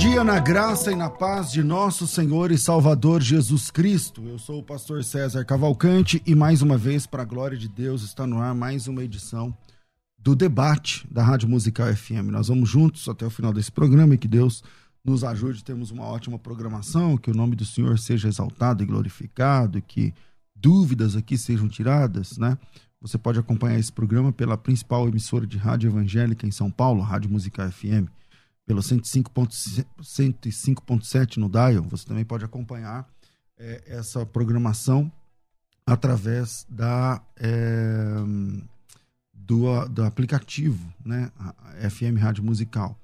Dia na graça e na paz de nosso Senhor e Salvador Jesus Cristo. Eu sou o pastor César Cavalcante e mais uma vez, para a glória de Deus, está no ar mais uma edição do debate da Rádio Musical FM. Nós vamos juntos até o final desse programa e que Deus nos ajude, temos uma ótima programação, que o nome do Senhor seja exaltado e glorificado, que dúvidas aqui sejam tiradas, né? Você pode acompanhar esse programa pela principal emissora de rádio evangélica em São Paulo, Rádio Musical FM pelo 105.7 no Dial. Você também pode acompanhar é, essa programação através da, é, do, do aplicativo, né? FM Rádio Musical.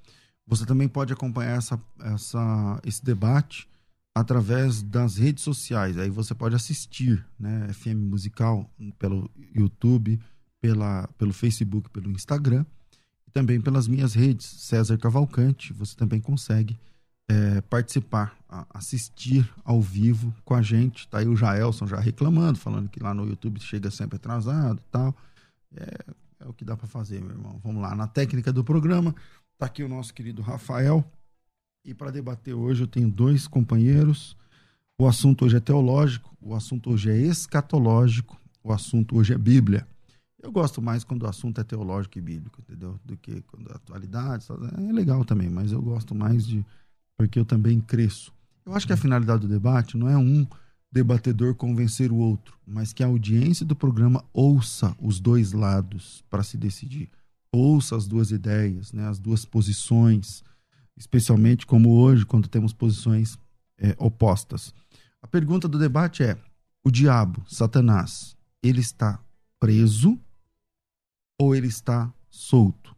Você também pode acompanhar essa, essa, esse debate através das redes sociais. Aí você pode assistir, né? FM Musical pelo YouTube, pela, pelo Facebook, pelo Instagram também pelas minhas redes, César Cavalcante, você também consegue é, participar, assistir ao vivo com a gente. Tá aí o Jaelson já reclamando, falando que lá no YouTube chega sempre atrasado e tal. É, é o que dá para fazer, meu irmão. Vamos lá, na técnica do programa, tá aqui o nosso querido Rafael. E para debater hoje eu tenho dois companheiros. O assunto hoje é teológico, o assunto hoje é escatológico, o assunto hoje é Bíblia. Eu gosto mais quando o assunto é teológico e bíblico, entendeu? Do que quando é atualidade. É legal também, mas eu gosto mais de. Porque eu também cresço. Eu acho que a finalidade do debate não é um debatedor convencer o outro, mas que a audiência do programa ouça os dois lados para se decidir. Ouça as duas ideias, né, as duas posições, especialmente como hoje, quando temos posições é, opostas. A pergunta do debate é: o diabo, Satanás, ele está preso ou ele está solto?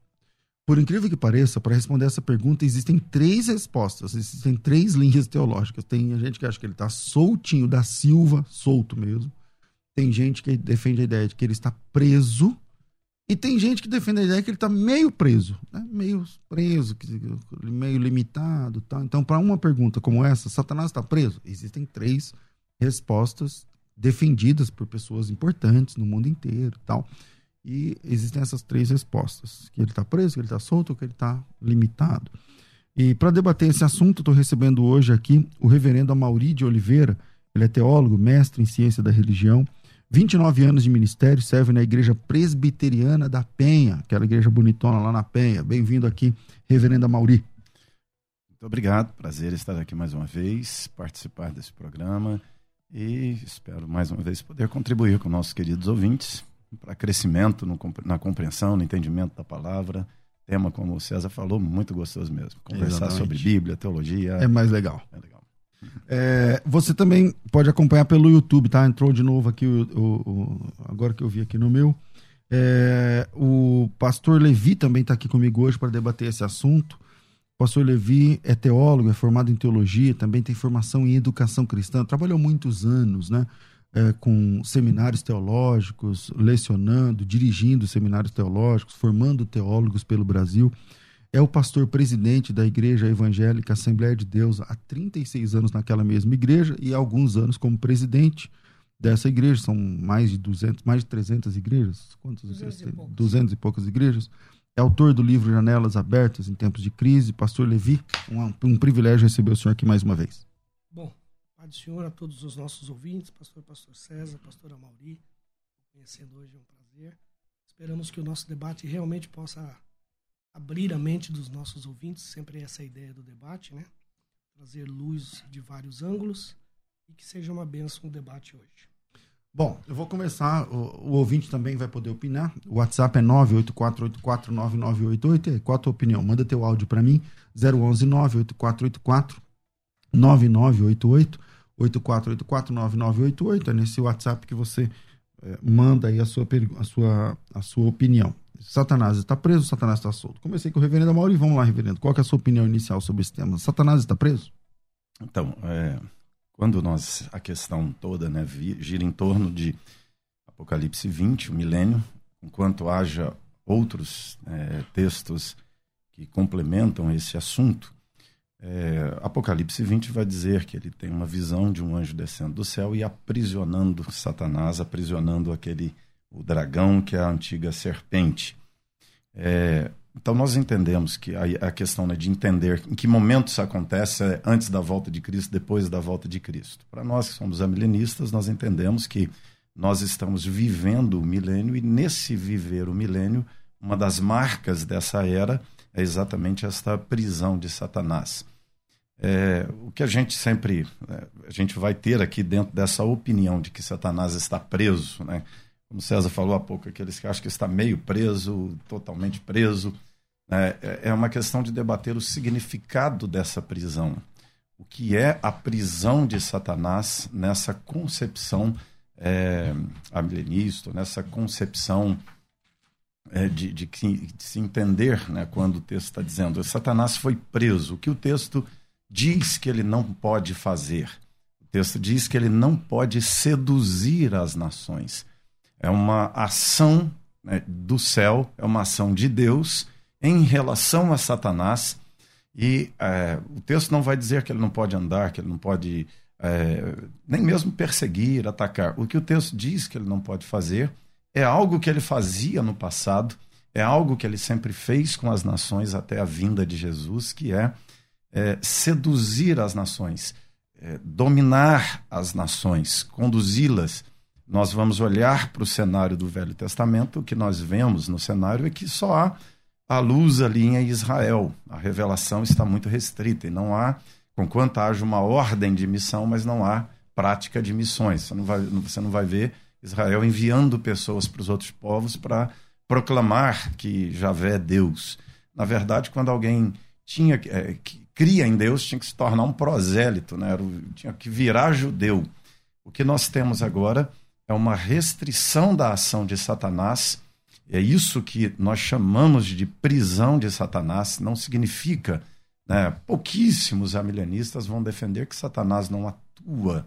Por incrível que pareça, para responder essa pergunta, existem três respostas, existem três linhas teológicas. Tem gente que acha que ele está soltinho da Silva, solto mesmo. Tem gente que defende a ideia de que ele está preso. E tem gente que defende a ideia de que ele está meio preso, né? meio preso, meio limitado. Tal. Então, para uma pergunta como essa, Satanás está preso? Existem três respostas defendidas por pessoas importantes no mundo inteiro tal. E existem essas três respostas: que ele está preso, que ele está solto, que ele está limitado. E para debater esse assunto, estou recebendo hoje aqui o reverendo Amauri de Oliveira. Ele é teólogo, mestre em ciência da religião, 29 anos de ministério, serve na Igreja Presbiteriana da Penha, aquela igreja bonitona lá na Penha. Bem-vindo aqui, reverendo Amauri. Muito obrigado, prazer estar aqui mais uma vez, participar desse programa e espero mais uma vez poder contribuir com nossos queridos ouvintes para crescimento no, na compreensão, no entendimento da palavra. Tema, como o César falou, muito gostoso mesmo. Conversar Exatamente. sobre Bíblia, teologia. É mais legal. É legal. É, você também pode acompanhar pelo YouTube, tá? Entrou de novo aqui, o, o, o agora que eu vi aqui no meu. É, o pastor Levi também está aqui comigo hoje para debater esse assunto. O pastor Levi é teólogo, é formado em teologia, também tem formação em educação cristã, trabalhou muitos anos, né? É, com seminários teológicos, lecionando, dirigindo seminários teológicos, formando teólogos pelo Brasil. É o pastor presidente da Igreja Evangélica Assembleia de Deus há 36 anos naquela mesma igreja e há alguns anos como presidente dessa igreja. São mais de 200, mais de 300 igrejas. Quantos 200 e, 200 e poucas igrejas. É autor do livro Janelas Abertas em Tempos de Crise. Pastor Levi, um, um privilégio receber o senhor aqui mais uma vez. Pai do Senhor, a todos os nossos ouvintes, pastor, pastor César, pastor Amauri, conhecendo hoje é um prazer. Esperamos que o nosso debate realmente possa abrir a mente dos nossos ouvintes, sempre essa ideia do debate, né? Trazer luz de vários ângulos e que seja uma benção o debate hoje. Bom, eu vou começar. O, o, ouvinte também vai poder opinar. O WhatsApp é 984849988. Qual a tua opinião? Manda teu áudio para mim. 011 98484 9988 8484 9988. É nesse WhatsApp que você é, manda aí a sua, a, sua, a sua opinião. Satanás está preso, Satanás está solto. Comecei com o reverendo Mauri. Vamos lá, reverendo. Qual é a sua opinião inicial sobre esse tema? Satanás está preso? Então, é, quando nós, a questão toda né, gira em torno de Apocalipse 20, o milênio, enquanto haja outros é, textos que complementam esse assunto, é, Apocalipse 20 vai dizer que ele tem uma visão de um anjo descendo do céu e aprisionando Satanás, aprisionando aquele o dragão que é a antiga serpente. É, então nós entendemos que a, a questão né, de entender em que momento isso acontece é antes da volta de Cristo, depois da volta de Cristo. Para nós que somos amilenistas, nós entendemos que nós estamos vivendo o milênio e nesse viver o milênio, uma das marcas dessa era é exatamente esta prisão de Satanás. É, o que a gente sempre é, a gente vai ter aqui dentro dessa opinião de que Satanás está preso, né? Como César falou há pouco, aqueles que acham que está meio preso, totalmente preso. Né? É, é uma questão de debater o significado dessa prisão. O que é a prisão de Satanás nessa concepção é, nessa concepção é, de, de, de, se entender né, quando o texto está dizendo Satanás foi preso. O que o texto diz que ele não pode fazer? O texto diz que ele não pode seduzir as nações. É uma ação né, do céu, é uma ação de Deus em relação a Satanás. E é, o texto não vai dizer que ele não pode andar, que ele não pode é, nem mesmo perseguir, atacar. O que o texto diz que ele não pode fazer é algo que ele fazia no passado, é algo que ele sempre fez com as nações até a vinda de Jesus, que é, é seduzir as nações, é, dominar as nações, conduzi-las. Nós vamos olhar para o cenário do Velho Testamento, o que nós vemos no cenário é que só há a luz ali em Israel. A revelação está muito restrita e não há, conquanto haja uma ordem de missão, mas não há prática de missões. Você não vai, você não vai ver Israel enviando pessoas para os outros povos para proclamar que Javé é Deus. Na verdade, quando alguém tinha é, que cria em Deus, tinha que se tornar um prosélito, né? Era, tinha que virar judeu. O que nós temos agora é uma restrição da ação de Satanás é isso que nós chamamos de prisão de Satanás. Não significa. Né, pouquíssimos amilenistas vão defender que Satanás não atua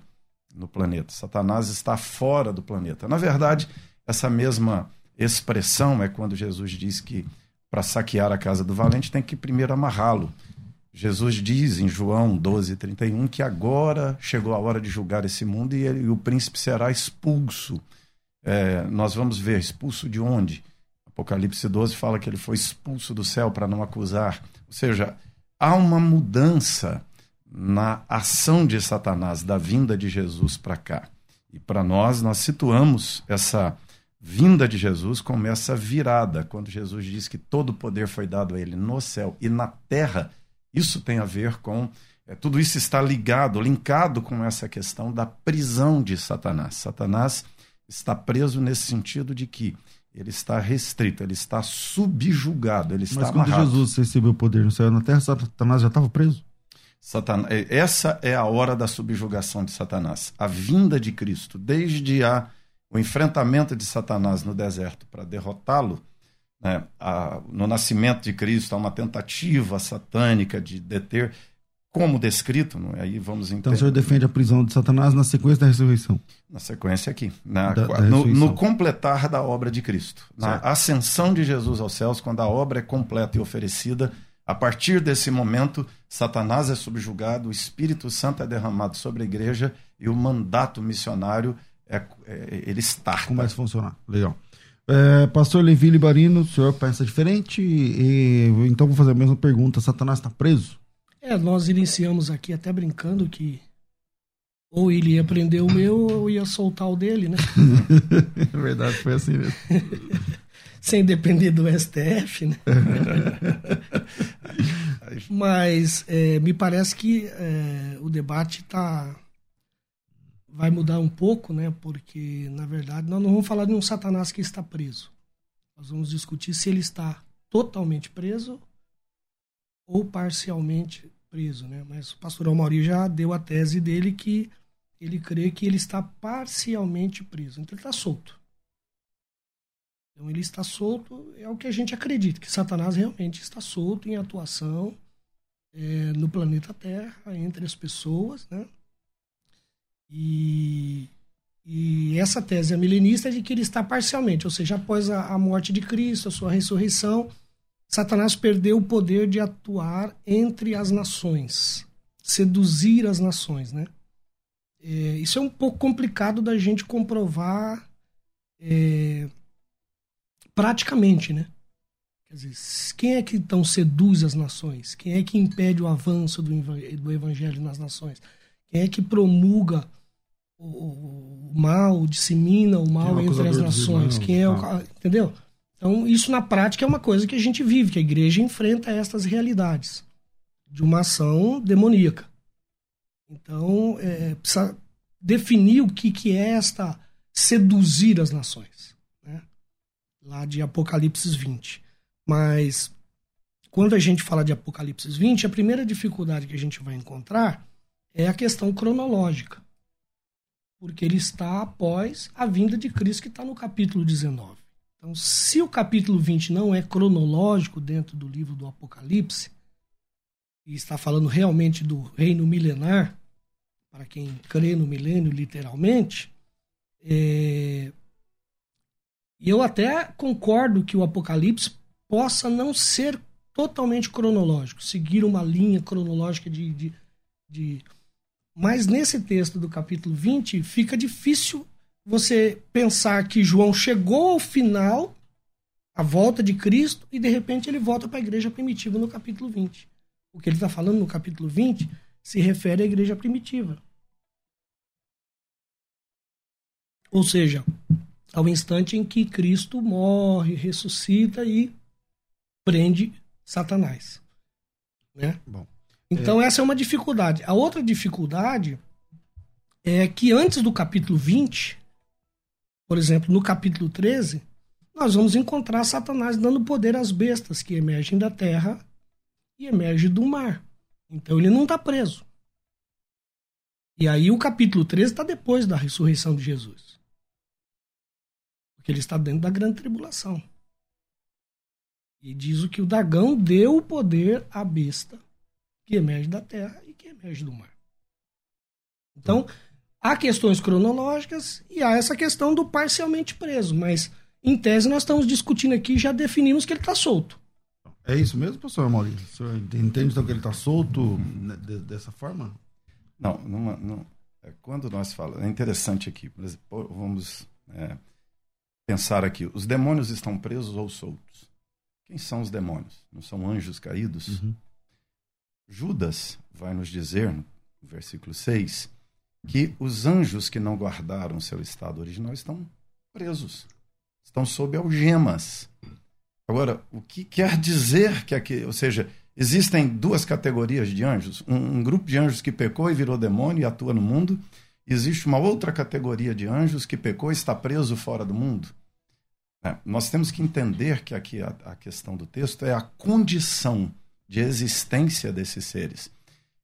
no planeta. Satanás está fora do planeta. Na verdade, essa mesma expressão é quando Jesus diz que para saquear a casa do valente tem que primeiro amarrá-lo. Jesus diz em João 12, 31 que agora chegou a hora de julgar esse mundo e, ele, e o príncipe será expulso. É, nós vamos ver expulso de onde? Apocalipse 12 fala que ele foi expulso do céu para não acusar. Ou seja, há uma mudança na ação de Satanás, da vinda de Jesus para cá. E para nós, nós situamos essa vinda de Jesus como essa virada, quando Jesus diz que todo o poder foi dado a ele no céu e na terra. Isso tem a ver com. É, tudo isso está ligado, linkado com essa questão da prisão de Satanás. Satanás está preso nesse sentido de que ele está restrito, ele está subjugado, ele está Mas quando amarrado. Jesus recebeu o poder no céu e na terra, Satanás já estava preso? Satanás, é, essa é a hora da subjugação de Satanás. A vinda de Cristo, desde a, o enfrentamento de Satanás no deserto para derrotá-lo, né, no nascimento de Cristo, há uma tentativa satânica de deter como descrito, é? aí vamos entender. Então o senhor defende a prisão de Satanás na sequência da ressurreição? Na sequência aqui, na, da, da no, no, completar da obra de Cristo, na certo. ascensão de Jesus aos céus, quando a obra é completa e oferecida, a partir desse momento, Satanás é subjugado, o Espírito Santo é derramado sobre a igreja e o mandato missionário é, é ele está. Começa a funcionar. Legal. É, Pastor Levi Libarino, o senhor pensa diferente? E, então vou fazer a mesma pergunta: Satanás está preso? É, nós iniciamos aqui até brincando que ou ele ia prender o meu ou ia soltar o dele, né? é verdade, foi assim mesmo. Sem depender do STF, né? Mas é, me parece que é, o debate está vai mudar um pouco, né? Porque, na verdade, nós não vamos falar de um Satanás que está preso. Nós vamos discutir se ele está totalmente preso ou parcialmente preso, né? Mas o pastor Almauri já deu a tese dele que ele crê que ele está parcialmente preso. Então ele está solto. Então ele está solto, é o que a gente acredita, que Satanás realmente está solto em atuação é, no planeta Terra, entre as pessoas, né? E, e essa tese é milenista é de que ele está parcialmente, ou seja, após a, a morte de Cristo, a sua ressurreição, Satanás perdeu o poder de atuar entre as nações, seduzir as nações, né? É, isso é um pouco complicado da gente comprovar é, praticamente, né? Quer dizer, quem é que então seduz as nações? Quem é que impede o avanço do, evangelho nas nações? Quem é que promulga o, mal, dissemina o mal é entre as nações? Quem é o, ah. entendeu? Então, isso na prática é uma coisa que a gente vive, que a igreja enfrenta estas realidades de uma ação demoníaca. Então, é, precisa definir o que, que é esta seduzir as nações. Lá de Apocalipse 20. Mas, quando a gente fala de Apocalipse 20, a primeira dificuldade que a gente vai encontrar é a questão cronológica. Porque ele está após a vinda de Cristo, que está no capítulo 19. Então, se o capítulo 20 não é cronológico dentro do livro do Apocalipse, e está falando realmente do reino milenar, para quem crê no milênio literalmente, é... e eu até concordo que o Apocalipse possa não ser totalmente cronológico, seguir uma linha cronológica de, de, de... Mas nesse texto do capítulo 20 fica difícil você pensar que João chegou ao final, a volta de Cristo, e de repente ele volta para a igreja primitiva no capítulo 20. O que ele está falando no capítulo 20 se refere à igreja primitiva. Ou seja, ao instante em que Cristo morre, ressuscita e prende Satanás. Né? Bom, então, é... essa é uma dificuldade. A outra dificuldade é que antes do capítulo 20, por exemplo, no capítulo 13, nós vamos encontrar Satanás dando poder às bestas que emergem da terra e emergem do mar. Então ele não está preso. E aí o capítulo 13 está depois da ressurreição de Jesus. Porque ele está dentro da grande tribulação. E diz o que o dragão deu o poder à besta que emerge da terra e que emerge do mar. Então, Há questões cronológicas e há essa questão do parcialmente preso, mas em tese nós estamos discutindo aqui já definimos que ele está solto. É isso mesmo, professor Maurício? O senhor entende então que ele está solto dessa forma? Não, numa, não, é, quando nós falamos, é interessante aqui, por exemplo, vamos é, pensar aqui, os demônios estão presos ou soltos? Quem são os demônios? Não são anjos caídos? Uhum. Judas vai nos dizer, no versículo 6, que os anjos que não guardaram seu estado original estão presos, estão sob algemas. Agora, o que quer dizer que aqui, ou seja, existem duas categorias de anjos, um, um grupo de anjos que pecou e virou demônio e atua no mundo, existe uma outra categoria de anjos que pecou e está preso fora do mundo. É, nós temos que entender que aqui a, a questão do texto é a condição de existência desses seres.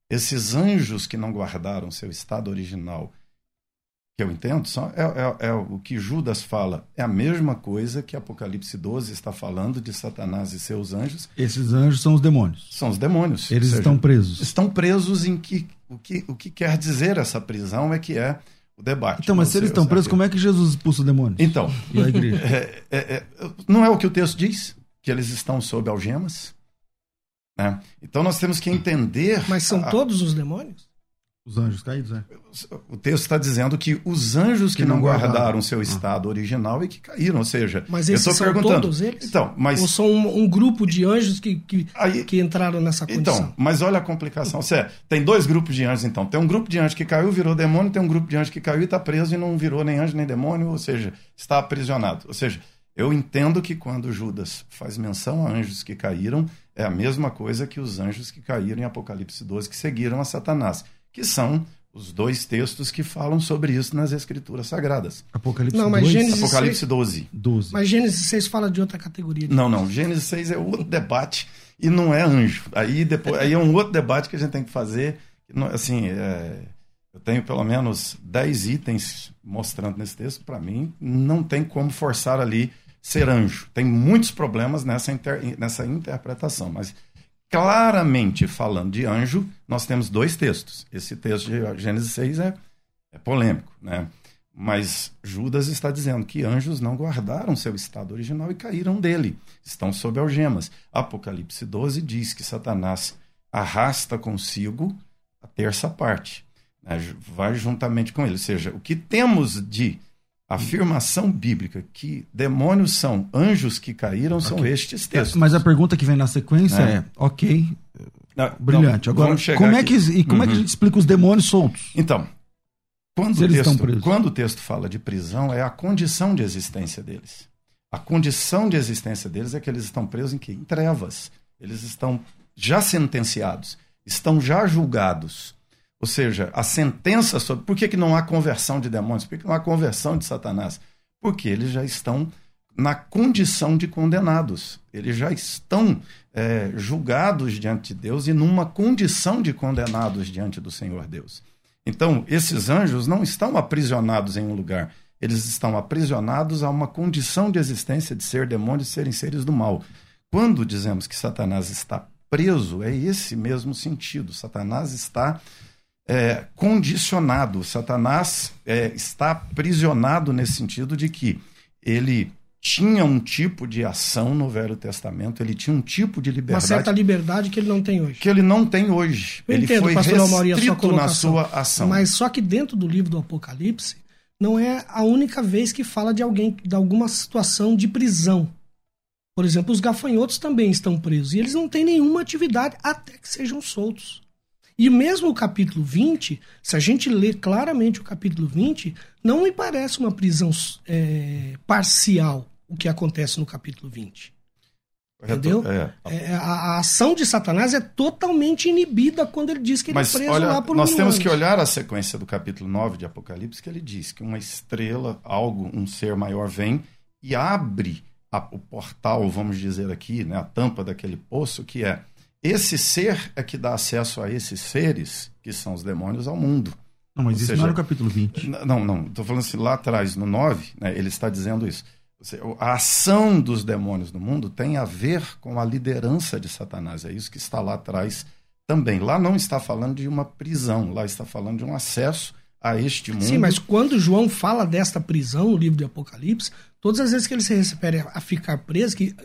Esses anjos que não guardaram seu estado original, que eu entendo, são, é, é, é, o que Judas fala. É a mesma coisa que Apocalipse 12 está falando de Satanás e seus anjos. Esses anjos são os demônios. São os demônios. Eles seja, estão presos. Estão presos em que o, que o que quer dizer essa prisão é que é o debate. Então, mas se eles estão presos, como é que Jesus expulsa os demônios? Então, e a igreja? É, é, é, não é o que o texto diz? Que eles estão sob algemas? Né? Então nós temos que entender. Mas são a... todos os demônios? Os anjos caídos, é. O texto está dizendo que os anjos que, que não guardaram, guardaram seu ah. estado original e que caíram, ou seja, mas esses eu são perguntando, todos eles? Então, mas ou são um, um grupo de anjos que, que, Aí, que entraram nessa então, condição? Então, mas olha a complicação. Você tem dois grupos de anjos, então. Tem um grupo de anjos que caiu, virou demônio, tem um grupo de anjos que caiu e está preso e não virou nem anjo nem demônio, ou seja, está aprisionado. Ou seja, eu entendo que quando Judas faz menção a anjos que caíram, é a mesma coisa que os anjos que caíram em Apocalipse 12, que seguiram a Satanás, que são os dois textos que falam sobre isso nas Escrituras Sagradas. Apocalipse Não, mas 2, Gênesis- Apocalipse 12. 12. Mas Gênesis 6 fala de outra categoria. De... Não, não. Gênesis 6 é outro debate e não é anjo. Aí, depois, aí é um outro debate que a gente tem que fazer. Assim, é, eu tenho pelo menos 10 itens mostrando nesse texto. Para mim, não tem como forçar ali ser anjo. Tem muitos problemas nessa, inter- nessa interpretação, mas claramente falando de anjo, nós temos dois textos. Esse texto de Gênesis 6 é, é polêmico, né? Mas Judas está dizendo que anjos não guardaram seu estado original e caíram dele, estão sob algemas. Apocalipse 12 diz que Satanás arrasta consigo a terça parte, né? Vai juntamente com ele. Ou seja, o que temos de afirmação bíblica que demônios são anjos que caíram são estes textos. Mas a pergunta que vem na sequência É. é, ok, Não, brilhante. não, Agora, chegar como é, que, e como é que a Uhum. gente explica os demônios soltos? Então, quando o, eles estão texto, presos. quando o texto fala de prisão, é a condição de existência deles. A condição de existência deles é que eles estão presos em quê? Em trevas. Eles estão já sentenciados, estão já julgados. Ou seja, a sentença sobre. Por que, que não há conversão de demônios? Por que, que não há conversão de Satanás? Porque eles já estão na condição de condenados. Eles já estão é, julgados diante de Deus e numa condição de condenados diante do Senhor Deus. Então, esses anjos não estão aprisionados em um lugar. Eles estão aprisionados a uma condição de existência de ser demônios, de serem seres do mal. Quando dizemos que Satanás está preso, é esse mesmo sentido. Satanás está é, condicionado. Satanás é, está aprisionado nesse sentido de que ele tinha um tipo de ação no Velho Testamento, ele tinha um tipo de Uma liberdade certa liberdade que ele não tem hoje. que ele não tem hoje. Eu ele entendo, foi pastor restrito na colocação. sua ação. Mas só que dentro do livro do Apocalipse, não é a única vez que fala de alguém, de alguma situação de prisão. Por exemplo, os gafanhotos também estão presos. E eles não têm nenhuma atividade até que sejam soltos. E mesmo o capítulo 20, se a gente ler claramente o capítulo 20, não me parece uma prisão é, parcial o que acontece no capítulo 20. entendeu? É, É, a, a ação de Satanás é totalmente inibida quando ele diz que ele Mas é preso olha, lá por nós mil temos anos. que olhar a sequência do capítulo 9 de Apocalipse, que ele diz que uma estrela, algo, um ser maior vem e abre a- o portal, vamos dizer aqui, né, a tampa daquele poço, que é esse ser é que dá acesso a esses seres, que são os demônios, ao mundo. Não, mas Ou isso seja, não era o capítulo 20. N- Não, não. Estou falando assim, lá atrás, no 9, né, ele está dizendo isso. A ação dos demônios no mundo tem a ver com a liderança de Satanás. É isso que está lá atrás também. Lá não está falando de uma prisão, lá está falando de um acesso a este mundo. Sim, mas quando João fala desta prisão no livro de Apocalipse, todas as vezes que ele se refere a ficar preso, que,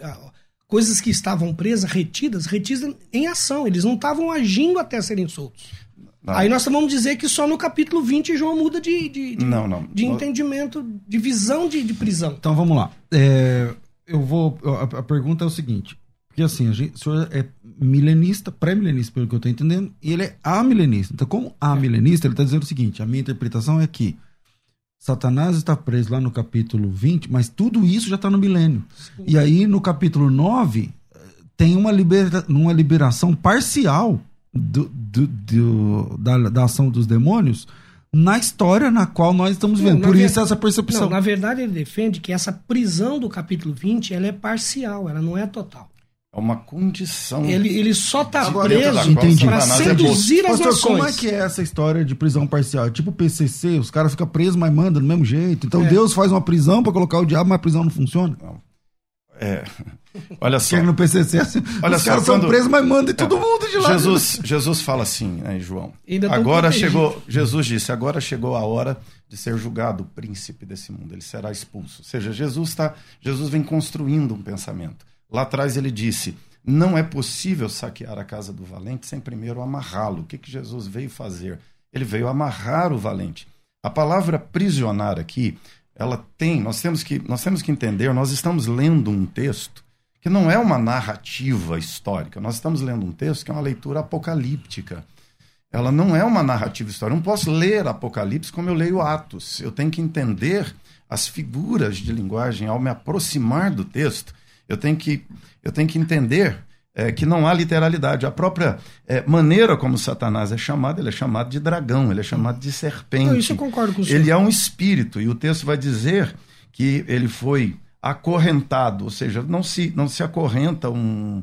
coisas que estavam presas, retidas, retidas em ação. Eles não estavam agindo até serem soltos. Não. Aí nós vamos dizer que só no capítulo 20 João muda de, de, de, Não, não. de entendimento, de visão de, de prisão. Então vamos lá. É, eu vou. A, a pergunta é o seguinte: porque assim, a gente, o senhor é milenista, pré-milenista, pelo que eu estou entendendo, e ele é amilenista. Então, como amilenista, ele está dizendo o seguinte: a minha interpretação é que Satanás está preso lá no capítulo 20, mas tudo isso já está no milênio. E aí, no capítulo 9, eh, tem uma, libera, uma liberação parcial do, do- do- da, da ação dos demônios na história na qual nós estamos Não, vendo. na Por ver- isso essa percepção. Não, na verdade ele defende que essa prisão do capítulo 20 ela é parcial, ela não é total. É uma condição. Ele, ele só está preso para é seduzir as Pastor, nações. como é que é essa história de prisão parcial? É Tipo PCC, os caras ficam presos, mas mandam do mesmo jeito. Então É. Deus faz uma prisão para colocar o diabo, mas a prisão não funciona. É. Olha só. Chega no PCC, assim, Olha os só, caras são quando- presos, mas mandam todo mundo de lá. Jesus, Jesus fala assim, né, João. Agora chegou, Jesus disse, agora chegou a hora de ser julgado o príncipe desse mundo. Ele será expulso. Ou seja, Jesus está, Jesus vem construindo um pensamento. Lá atrás ele disse: não é possível saquear a casa do valente sem primeiro amarrá-lo. O que, que Jesus veio fazer? Ele veio amarrar o valente. A palavra prisionar aqui, ela tem, nós temos que, nós temos que entender, nós estamos lendo um texto que não é uma narrativa histórica. Nós estamos lendo um texto que é uma leitura apocalíptica. Ela não é uma narrativa histórica. Eu não posso ler Apocalipse como eu leio Atos. Eu tenho que entender as figuras de linguagem ao me aproximar do texto. Eu tenho que, eu tenho que entender é, que não há literalidade. A própria é, maneira como Satanás é chamado, ele é chamado de dragão, ele é chamado de serpente. Não, isso eu concordo com o senhor. Ele é um espírito, e o texto vai dizer que ele foi acorrentado, ou seja, não se, não se acorrenta um,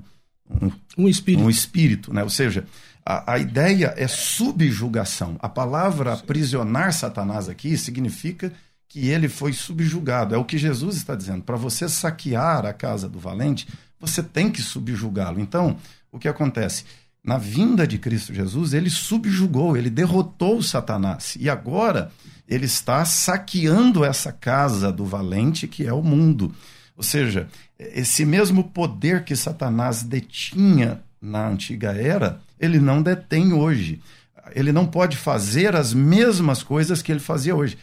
um, um espírito. Um espírito, né? Ou seja, a, a ideia é subjugação. A palavra aprisionar Satanás aqui significa que ele foi subjugado. É o que Jesus está dizendo. Para você saquear a casa do valente, você tem que subjugá-lo. Então, o que acontece? Na vinda de Cristo Jesus, ele subjugou, ele derrotou Satanás. E agora ele está saqueando essa casa do valente que é o mundo. Ou seja, esse mesmo poder que Satanás detinha na antiga era, ele não detém hoje. Ele não pode fazer as mesmas coisas que ele fazia hoje.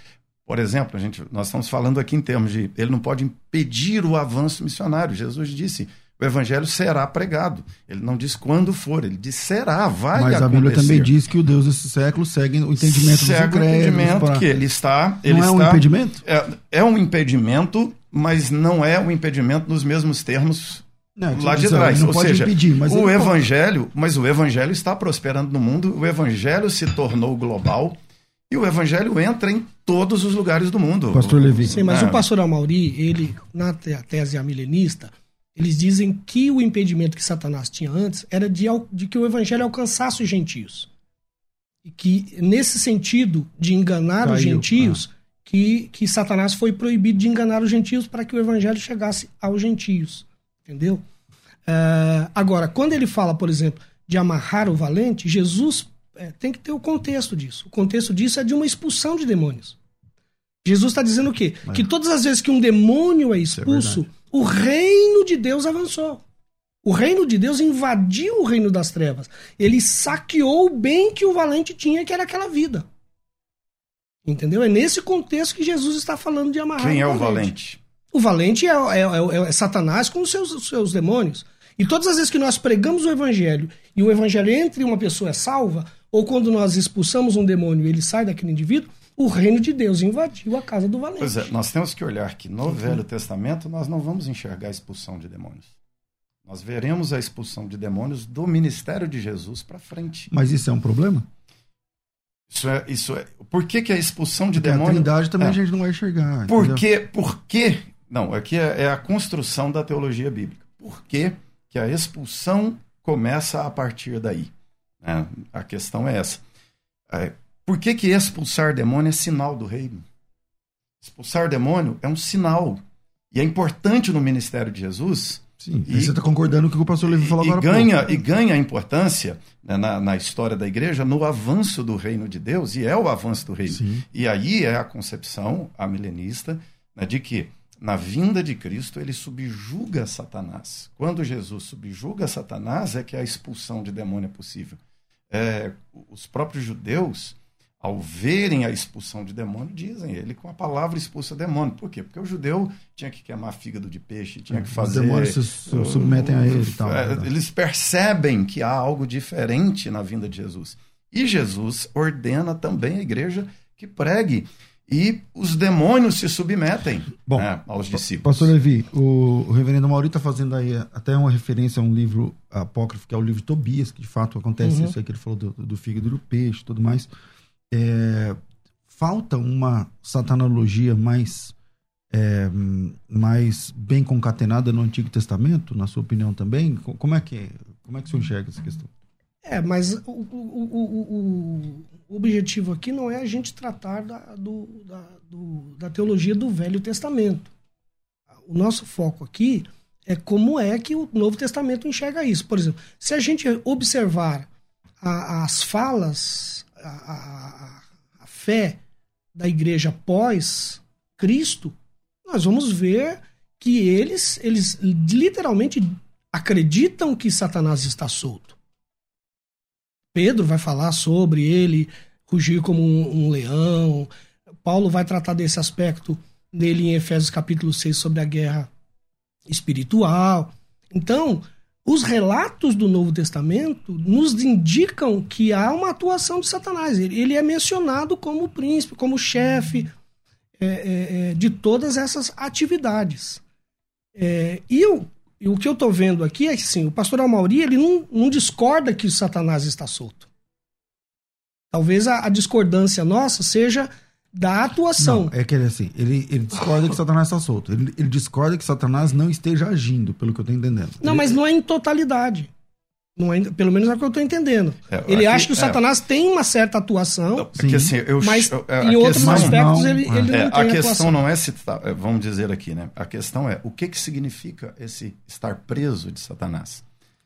Por exemplo, a gente, nós estamos falando aqui em termos de ele não pode impedir o avanço missionário. Jesus disse: o evangelho será pregado. Ele não diz quando for, ele diz será, vai Mas acontecer. a Bíblia também diz que o Deus desse século segue o entendimento segue dos incrédulos. o entendimento para... que ele está... Ele não é está, um impedimento? É, é um impedimento, mas não é um impedimento nos mesmos termos não, lá de trás. Ou seja, impedir, mas o evangelho, pode. mas o evangelho está prosperando no mundo, o evangelho se tornou global e o evangelho entra em todos os lugares do mundo. Pastor Levi. Sim, mas é. o pastor Amauri, ele, na tese milenista, eles dizem que o impedimento que Satanás tinha antes era de, de que o evangelho alcançasse os gentios. E que, nesse sentido de enganar Caiu. os gentios, ah. que, que Satanás foi proibido de enganar os gentios para que o evangelho chegasse aos gentios. Entendeu? Uh, agora, quando ele fala, por exemplo, de amarrar o valente, Jesus é, tem que ter o contexto disso. O contexto disso é de uma expulsão de demônios. Jesus está dizendo o quê? Que todas as vezes que um demônio é, é expulso, é o reino de Deus avançou. O reino de Deus invadiu o reino das trevas. Ele saqueou o bem que o valente tinha, que era aquela vida. Entendeu? É nesse contexto que Jesus está falando de amarrar. Quem é o valente? O valente é, é, é, é Satanás com os seus, seus demônios. E todas as vezes que nós pregamos o evangelho e o evangelho entre uma pessoa é salva, ou quando nós expulsamos um demônio e ele sai daquele indivíduo, o reino de Deus invadiu a casa do valente. Pois é, nós temos que olhar que no Velho Testamento nós não vamos enxergar a expulsão de demônios. Nós veremos a expulsão de demônios do ministério de Jesus para frente. Mas isso é um problema? Isso é, isso é. Por que, que a expulsão de demônios. A trindade também é. a gente não vai enxergar. Por que, por que. Não, aqui é, é, a construção da teologia bíblica. Por que, que a expulsão começa a partir daí? É, a questão é essa. É, por que, que expulsar demônio é sinal do reino? Expulsar demônio é um sinal. E é importante no ministério de Jesus. Sim, e, você está concordando com o que o pastor Levi falou e agora. Ganha, pouco. E ganha importância né, na, na, história da igreja no avanço do reino de Deus, e é o avanço do reino. Sim. E aí é a concepção, a milenista, né, de que na vinda de Cristo ele subjuga Satanás. Quando Jesus subjuga Satanás, é que a expulsão de demônio é possível. É, os próprios judeus ao verem a expulsão de demônio, dizem ele com a palavra expulsa demônio. Por quê? Porque o judeu tinha que queimar fígado de peixe, tinha que fazer. Os demônios se submetem a ele e tal. É, né? eles percebem que há algo diferente na vinda de Jesus. E Jesus ordena também a igreja que pregue. E os demônios se submetem Bom, né, aos discípulos. Pastor Levi, o, o reverendo Mauri está fazendo aí até uma referência a um livro apócrifo, que é o livro de Tobias, que de fato acontece uhum. isso aí que ele falou do, do fígado do peixe e tudo mais é, falta uma satanologia mais, é, mais bem concatenada no Antigo Testamento, na sua opinião também? Como é que, como é que você enxerga essa questão? É, mas o, o, o, o objetivo aqui não é a gente tratar da, do, da, do, da teologia do Velho Testamento. O nosso foco aqui é como é que o Novo Testamento enxerga isso. Por exemplo, se a gente observar a, as falas a, a, a fé da igreja pós Cristo, nós vamos ver que eles, eles literalmente acreditam que Satanás está solto. Pedro vai falar sobre ele rugir como um, um, leão. Paulo vai tratar desse aspecto dele em Efésios capítulo 6 sobre a guerra espiritual. Então, os relatos do Novo Testamento nos indicam que há uma atuação de Satanás. Ele é mencionado como príncipe, como chefe é, é, é, de todas essas atividades. É, e o, E o que eu estou vendo aqui é que assim, o pastor Amauri ele não, não discorda que Satanás está solto. Talvez a, a discordância nossa seja da atuação. Não, é que ele assim, ele, ele discorda que Satanás está solto. Ele, ele discorda que Satanás não esteja agindo, pelo que eu estou entendendo. Não, Ele- mas não é em totalidade. Não é, pelo menos é o que eu estou entendendo. É, ele aqui- acha que o é. Satanás tem uma certa atuação, Porque assim, eu, mas eu- é, em outros questão- aspectos não, ele, é. ele É, não tem a questão atuação. não é se tá- é, vamos dizer aqui, né? A questão é o que que significa esse estar preso de Satanás?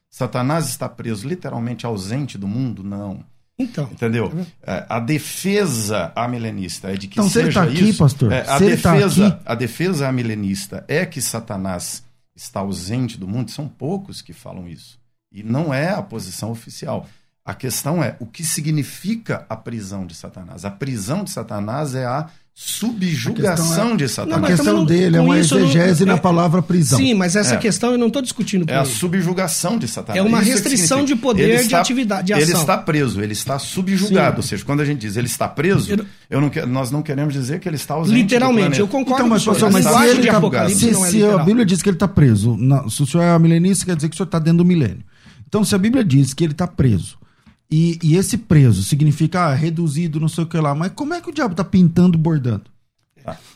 Satanás está preso literalmente ausente do mundo? Não. Então, Entendeu? É, a defesa amilenista é de que Então, se ele seja tá aqui, isso. pastor, é, a ele tá defesa, aqui- a defesa amilenista é que Satanás está ausente do mundo. São poucos que falam isso e não é a posição oficial. A questão é o que significa a prisão de Satanás. A prisão de Satanás é a subjugação A questão é- de A Satanás. mas questão também não- dele é uma eu não- exegese na é- palavra prisão. sim, mas essa É. questão eu não estou discutindo com É a ele. subjugação de Satanás. É uma Isso que restrição de poder, Ele de está- atividade, de Ele ação. está preso, ele está subjugado. Sim. Ou seja, quando a gente diz ele está preso, Eu- eu não que- nós não queremos dizer que ele está ausente. Literalmente, do eu concordo Então, mas, com o senhor. A mas se ele de tá, se, não é a Bíblia diz que ele está preso, na- se o senhor é milenista, quer dizer que o senhor está dentro do milênio. Então, se a Bíblia diz que ele está preso, e, e esse preso significa ah, reduzido, não sei o que lá, mas como é que o diabo está pintando, bordando?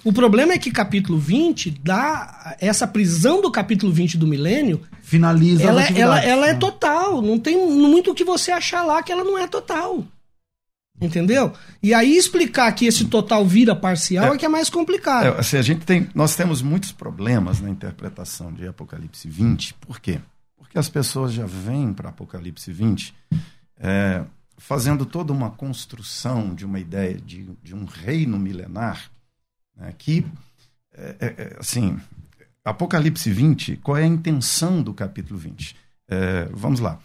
O problema é que capítulo 20 dá essa prisão do capítulo 20 do milênio, Finaliza ela, é- ela, atividades. ela é né? total. Não tem muito o que você achar lá que ela não é total. Entendeu? E aí explicar que esse total vira parcial é, que é mais complicado. É, assim, a gente tem, nós temos muitos problemas na interpretação de Apocalipse 20. Por quê? Porque as pessoas já vêm para Apocalipse 20 é, fazendo toda uma construção de uma ideia de, de um reino milenar né, que, é, é, é, assim, Apocalipse 20, qual é a intenção do capítulo 20? É, vamos lá.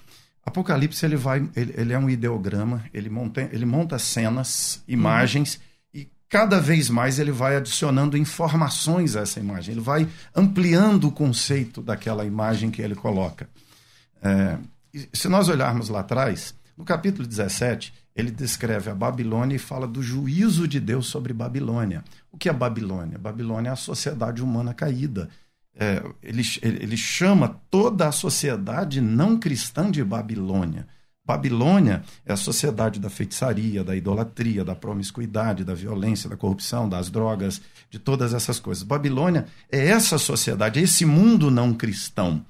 Apocalipse ele vai, ele, ele é um ideograma, ele monta, ele monta cenas, imagens e cada vez mais ele vai adicionando informações a essa imagem. Ele vai ampliando o conceito daquela imagem que ele coloca. É, se nós olharmos lá atrás, no capítulo 17, ele descreve a Babilônia e fala do juízo de Deus sobre Babilônia. O que é Babilônia? Babilônia é a sociedade humana caída. É, ele ele chama toda a sociedade não cristã de Babilônia. Babilônia é a sociedade da feitiçaria, da idolatria, da promiscuidade, da violência, da corrupção, das drogas, de todas essas coisas. Babilônia é essa sociedade, é esse mundo não cristão.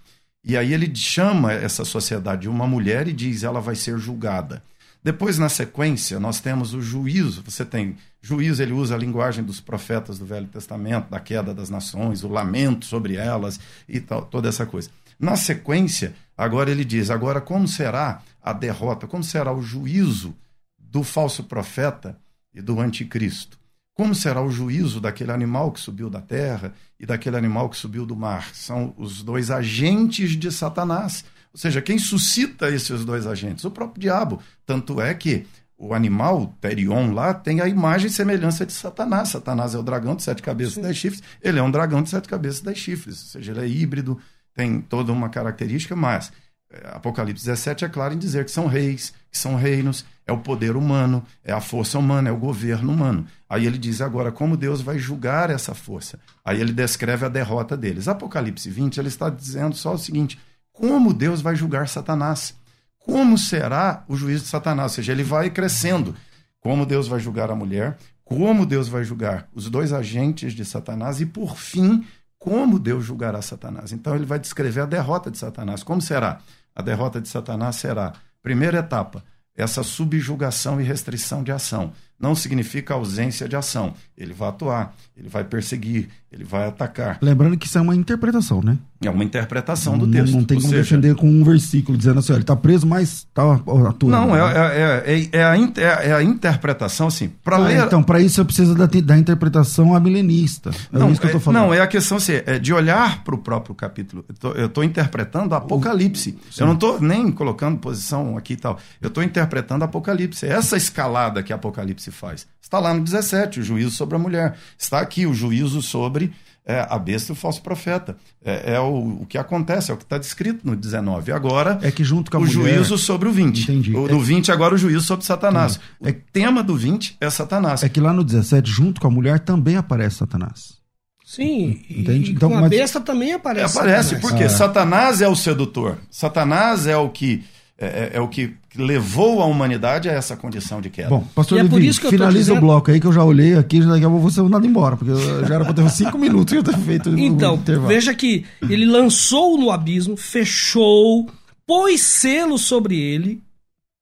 E aí ele chama essa sociedade de uma mulher e diz ela vai ser julgada. Depois, na sequência, nós temos o juízo. Você tem juízo, ele usa a linguagem dos profetas do Velho Testamento, da queda das nações, o lamento sobre elas e tal, toda essa coisa. Na sequência, agora ele diz: agora como será a derrota, como será o juízo do falso profeta e do anticristo? Como será o juízo daquele animal que subiu da terra e daquele animal que subiu do mar? São os dois agentes de Satanás. Ou seja, quem suscita esses dois agentes? O próprio diabo. Tanto é que o animal, Terion, lá, tem a imagem e semelhança de Satanás. Satanás é o dragão de sete cabeças e dez chifres. Ele é um dragão de sete cabeças e dez chifres. Ou seja, ele é híbrido, tem toda uma característica, mas é, Apocalipse 17 é claro em dizer que são reis, que são reinos, é o poder humano, é a força humana, é o governo humano. Aí ele diz agora como Deus vai julgar essa força. Aí ele descreve a derrota deles. Apocalipse 20, ele está dizendo só o seguinte: como Deus vai julgar Satanás? Como será o juízo de Satanás? Ou seja, ele vai crescendo. Como Deus vai julgar a mulher? Como Deus vai julgar os dois agentes de Satanás? E, por fim, como Deus julgará Satanás? Então, ele vai descrever a derrota de Satanás. Como será? A derrota de Satanás será, primeira etapa, essa subjugação e restrição de ação. Não significa ausência de ação. Ele vai atuar, ele vai perseguir, ele vai atacar. Lembrando que isso é uma interpretação, né? É uma interpretação do Não- texto. Não tem Ou como seja, defender com um versículo dizendo assim, ele está preso, mas está atuando. Não, né? é, é, é, é a, é, é a interpretação, assim. Para Ah, ler. Então, para isso eu preciso da, da interpretação amilenista. É não, isso que eu tô é- falando. não, é a questão assim, é de olhar para o próprio capítulo. Eu estou interpretando Apocalipse. Eu não estou nem colocando posição aqui e tal. Eu estou interpretando Apocalipse. Essa escalada que Apocalipse faz. Está lá no 17, o juízo sobre a mulher. Está aqui o juízo sobre é, a besta e o falso profeta. É, é o, o que acontece, é o que está descrito no 19. Agora, É que junto com a o mulher... juízo sobre o 20. Entendi. O, É- do 20 agora o juízo sobre Satanás. Entendi. O tema do 20 é Satanás. É que lá no 17, junto com a mulher, também aparece Satanás. Sim, Entende? E então, com a mas... besta também aparece. Aparece, porque ah. Satanás é o sedutor. Satanás é o que é, é, é, o que levou a humanidade a essa condição de queda. Bom, pastor e Levi, é finaliza dizendo... o bloco aí que eu já olhei aqui, já daqui a pouco você mandar embora, porque já era para ter uns cinco minutos que eu ter feito Então, veja que ele lançou no abismo, fechou, pôs selo sobre ele,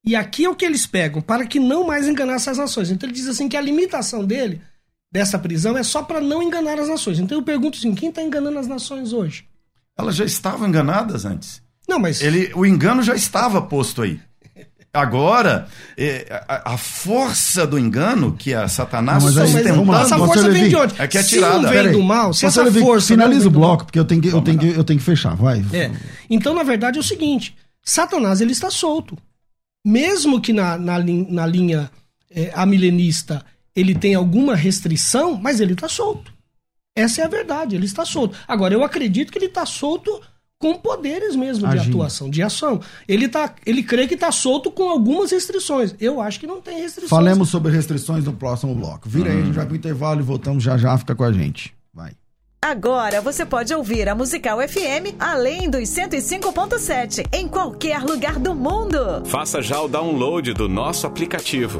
e aqui é o que eles pegam, para que não mais enganasse as nações. Então ele diz assim que a limitação dele, dessa prisão, é só para não enganar as nações. Então eu pergunto assim, quem está enganando as nações hoje? Elas já estavam enganadas antes. Não, mas. Ele, o engano já estava posto aí. Agora, é, a, a, força do engano que a Satanás não, mas aí, mas essa força vem de onde? É que é tirada. Se vem do mal, se essa força. Finaliza o bloco, porque eu tenho, que, eu, tenho que, eu tenho que fechar, vai. É. Então, na verdade, é o seguinte: Satanás ele está solto. Mesmo que na, na, na linha é, amilenista ele tenha alguma restrição, mas ele está solto. Essa é a verdade, ele está solto. Agora, eu acredito que ele está solto com poderes mesmo Agindo. de atuação, de ação. Ele, tá, ele crê que está solto com algumas restrições. Eu acho que não tem restrições. Falemos sobre restrições no próximo bloco. Vira hum. aí, a gente vai pro intervalo e voltamos já já, fica com a gente. Vai. Agora você pode ouvir a Musical FM além dos 105.7 em qualquer lugar do mundo. Faça já o download do nosso aplicativo.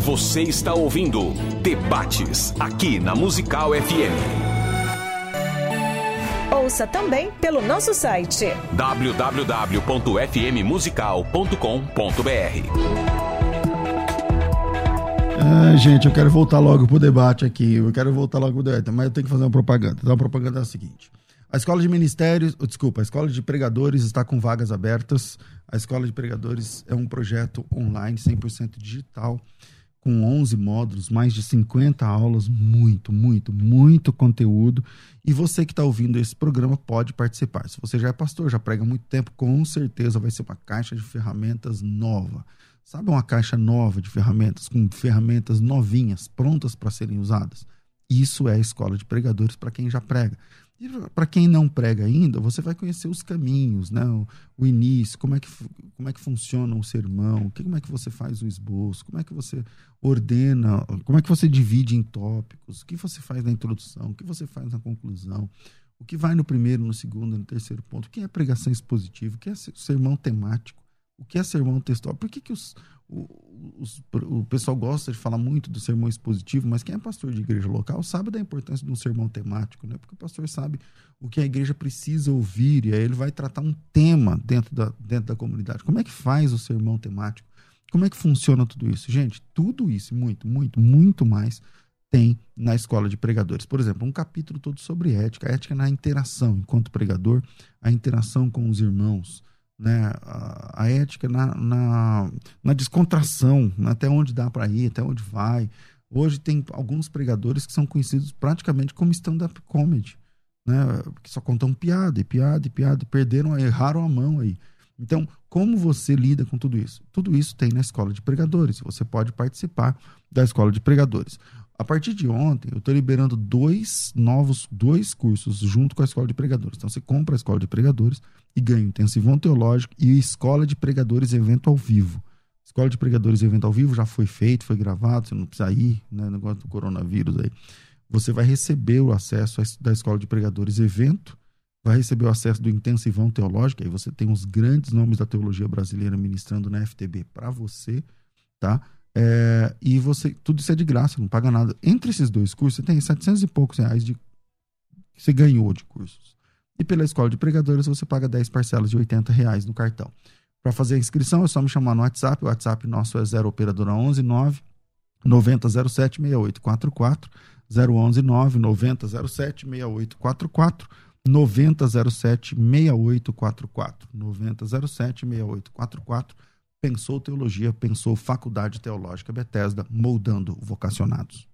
Você está ouvindo Debates aqui na Musical FM. Ouça também pelo nosso site www.fmmusical.com.br. Ah, gente, eu quero voltar logo pro debate aqui. Eu quero voltar logo pro debate, mas eu tenho que fazer uma propaganda. Então, a propaganda é a seguinte: a escola de ministérios, oh, desculpa, a escola de pregadores está com vagas abertas. A escola de pregadores é um projeto online, 100% digital com 11 módulos, mais de 50 aulas, muito, muito, muito conteúdo. E você que está ouvindo esse programa pode participar. Se você já é pastor, já prega muito tempo, com certeza vai ser uma caixa de ferramentas nova. Sabe uma caixa nova de ferramentas, com ferramentas novinhas, prontas para serem usadas? Isso é a escola de pregadores para quem já prega. E para quem não prega ainda, você vai conhecer os caminhos, né? o, o, início, como é, que, como é que funciona o sermão, como é que você faz o esboço, como é que você ordena, como é que você divide em tópicos, o que você faz na introdução, o que você faz na conclusão, o que vai no primeiro, no segundo, no terceiro ponto, o que é pregação expositiva, o que é sermão temático, o que é sermão textual, por que, que os, o, o pessoal gosta de falar muito do sermão expositivo, mas quem é pastor de igreja local sabe da importância de um sermão temático, né? Porque o pastor sabe o que a igreja precisa ouvir e aí ele vai tratar um tema dentro da, dentro da comunidade. Como é que faz o sermão temático? Como é que funciona tudo isso? Gente, tudo isso, muito, muito, muito mais tem na escola de pregadores. Por exemplo, um capítulo todo sobre ética, ética na interação enquanto pregador, a interação com os irmãos, né, a, a ética na, na, na descontração, né, até onde dá para ir, até onde vai. Hoje tem alguns pregadores que são conhecidos praticamente como stand-up comedy, né, que só contam piada e piada e piada, perderam, erraram a mão aí. Então, como você lida com tudo isso? Tudo isso tem na escola de pregadores. Você pode participar da escola de pregadores. A partir de ontem, eu estou liberando dois novos, dois cursos junto com a escola de pregadores. Então, você compra a escola de pregadores e ganha intensivão teológico e escola de pregadores evento ao vivo. Escola de pregadores evento ao vivo já foi feito, foi gravado, você não precisa ir, né? Negócio do coronavírus aí. Você vai receber o acesso da escola de pregadores evento, vai receber o acesso do intensivão teológico, aí você tem os grandes nomes da teologia brasileira ministrando na FTB para você, tá? É, e você, tudo isso é de graça, não paga nada. Entre esses dois cursos, você tem 700 e poucos reais de que você ganhou de cursos. E pela escola de pregadores, você paga 10 parcelas de 80 reais no cartão. Para fazer a inscrição, é só me chamar no WhatsApp. O WhatsApp nosso é 0 operadora 11 9 9007 6844 011 9 9007 6844 9007 6844 9007 6844 Pensou Teologia, pensou Faculdade Teológica Bethesda, moldando vocacionados.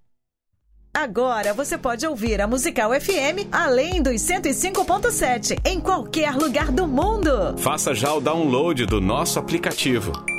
Agora você pode ouvir a Musical FM além dos 105.7 em qualquer lugar do mundo. Faça já o download do nosso aplicativo.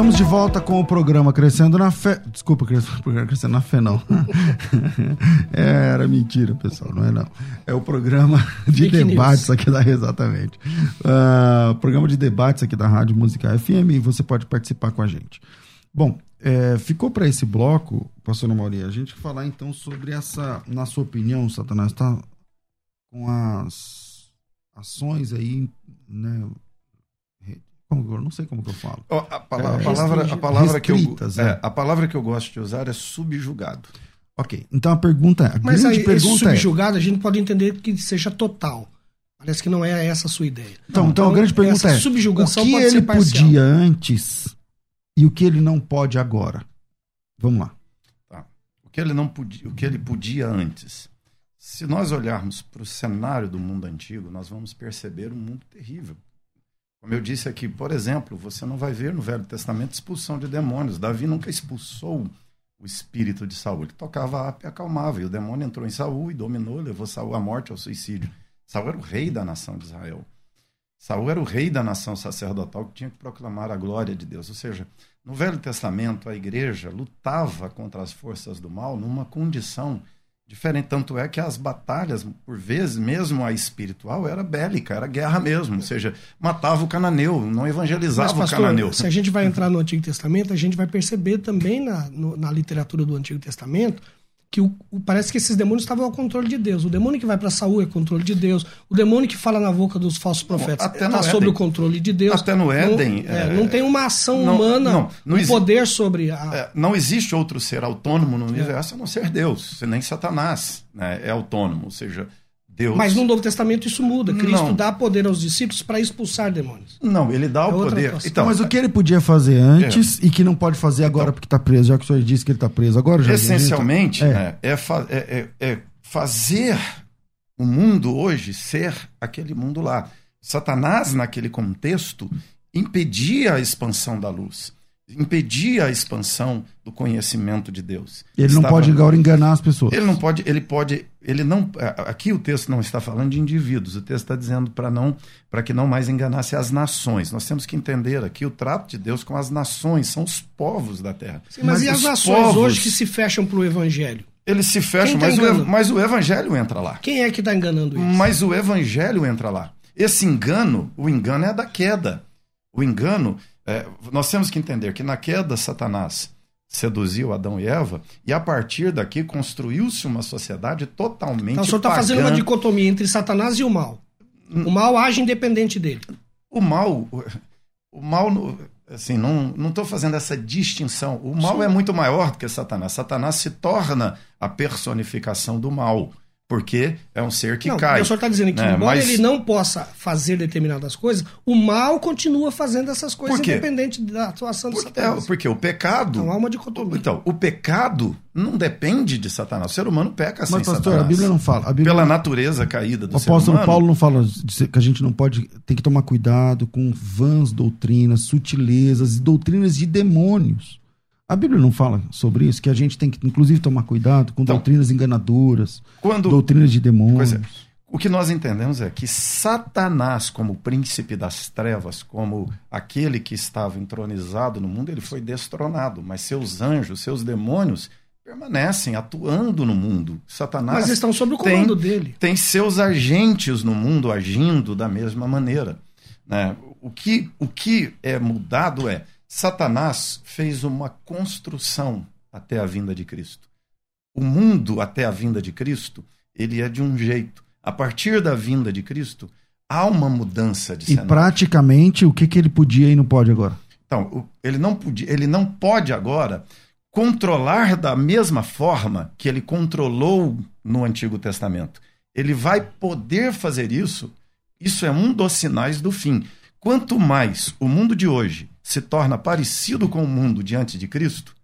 Estamos de volta com o programa Crescendo na Fé. Desculpa, Crescendo na Fé, não. é, era mentira, pessoal, não é não. É o programa de Fake debates news. aqui da. Exatamente. Ah, programa de debates aqui da Rádio Música FM e você pode participar com a gente. Bom, é, ficou para esse bloco, pastor Mauri, a gente falar então sobre essa, na sua opinião, Satanás está com as ações aí, né? Como, que eu- não sei como que eu falo. A, pala- É, a palavra, a, palavra que eu, é, né? a palavra que eu gosto de usar é subjugado. Ok, então a pergunta, a Mas grande aí, esse pergunta é, subjugado, a gente pode entender que seja total. Parece que não é essa a sua ideia. então, então a grande pergunta essa é, o subjugação que pode ele podia antes e o que ele não pode agora? Vamos lá. O que ele não podia, o que ele podia antes. Se nós olharmos para o cenário do mundo antigo, nós vamos perceber um mundo terrível. Como eu disse aqui, por exemplo, você não vai ver no Velho Testamento expulsão de demônios. Davi nunca expulsou o espírito de Saul. Ele tocava a harpa e acalmava. E o demônio entrou em Saul e dominou, levou Saul à morte, ao suicídio. Saul era o rei da nação de Israel. Saul era o rei da nação sacerdotal que tinha que proclamar a glória de Deus. Ou seja, no Velho Testamento, a igreja lutava contra as forças do mal numa condição diferente. Tanto é que as batalhas, por vezes, mesmo a espiritual, era bélica, era guerra mesmo. Ou seja, matava o cananeu, não evangelizava Mas, o cananeu. pastor, se a gente vai entrar no Antigo Testamento, a gente vai perceber também na, no- na literatura do Antigo Testamento que o- parece que esses demônios estavam ao controle de Deus. O demônio que vai para Saul é controle de Deus. O demônio que fala na boca dos falsos profetas está sob o controle de Deus. Até no Éden, Não, é, é, não tem uma ação não- humana, não, não um exi- poder sobre a. É, não existe outro ser autônomo no universo a não ser Deus, nem Satanás né, é autônomo. Ou seja, Deus. Mas no Novo Testamento isso muda. Cristo Não. dá poder aos discípulos para expulsar demônios. Não, ele dá É o poder. Então, mas o que ele podia fazer antes e que não pode fazer agora porque está preso, já que o senhor disse que ele está preso agora, já essencialmente, É. né, é, fa- é- é- é fazer o mundo hoje ser aquele mundo lá. Satanás, naquele contexto, impedia a expansão da luz, impedia a expansão do conhecimento de Deus. Ele não Estava- pode agora enganar as pessoas. Ele não pode, ele pode, ele não. Aqui o texto não está falando de indivíduos, o texto está dizendo para não, para que não mais enganasse as nações. Nós temos que entender aqui o trato de Deus com as nações, são os povos da terra. Sim, mas, Mas e as nações povos- hoje que se fecham para o evangelho? Eles se fecham, tá mas, o, mas o evangelho entra lá. Quem é que está enganando isso? Mas o evangelho entra lá. Esse engano, o engano é da queda. O engano, é, nós temos que entender que na queda Satanás seduziu Adão e Eva e a partir daqui construiu-se uma sociedade totalmente Então, o senhor está fazendo uma dicotomia entre Satanás e o mal. Hum. O mal age independente dele. O mal, o- mal, assim, não não estou fazendo essa distinção. O mal Sim. é muito maior do que Satanás. Satanás se torna a personificação do mal, porque é um ser que não, cai. o senhor está dizendo que, né? embora Mas- ele não possa fazer determinadas coisas, o mal continua fazendo essas coisas independente da atuação de Por- Satanás. é, porque o pecado. Então há uma dicotomia. Então, o pecado não depende de Satanás. O ser humano peca sem Mas, pastor, Satanás. a Bíblia não fala. A Bíblia Pela natureza caída do O ser apóstolo humano. Paulo não fala que a gente não pode. Tem que tomar cuidado com vãs doutrinas, sutilezas e doutrinas de demônios. A Bíblia não fala sobre isso, que a gente tem que, inclusive, tomar cuidado com Então, doutrinas enganadoras, Quando, doutrinas de demônios. É. O que nós entendemos é que Satanás, como príncipe das trevas, como aquele que estava entronizado no mundo, ele foi destronado, mas seus anjos, seus demônios permanecem atuando no mundo. Satanás Mas estão sob o tem- comando dele. tem seus agentes no mundo agindo da mesma maneira. né? O, que, o que é mudado é Satanás fez uma construção até a vinda de Cristo. o mundo até a vinda de Cristo, ele é de um jeito. A partir da vinda de Cristo, há uma mudança de E cenário. praticamente, o que, que ele podia e não pode agora? Então, ele não, podia, ele não pode agora controlar da mesma forma que ele controlou no Antigo Testamento. Ele vai poder fazer isso. Isso é um dos sinais do fim. Quanto mais o mundo de hoje se torna parecido com o mundo de antes de Cristo,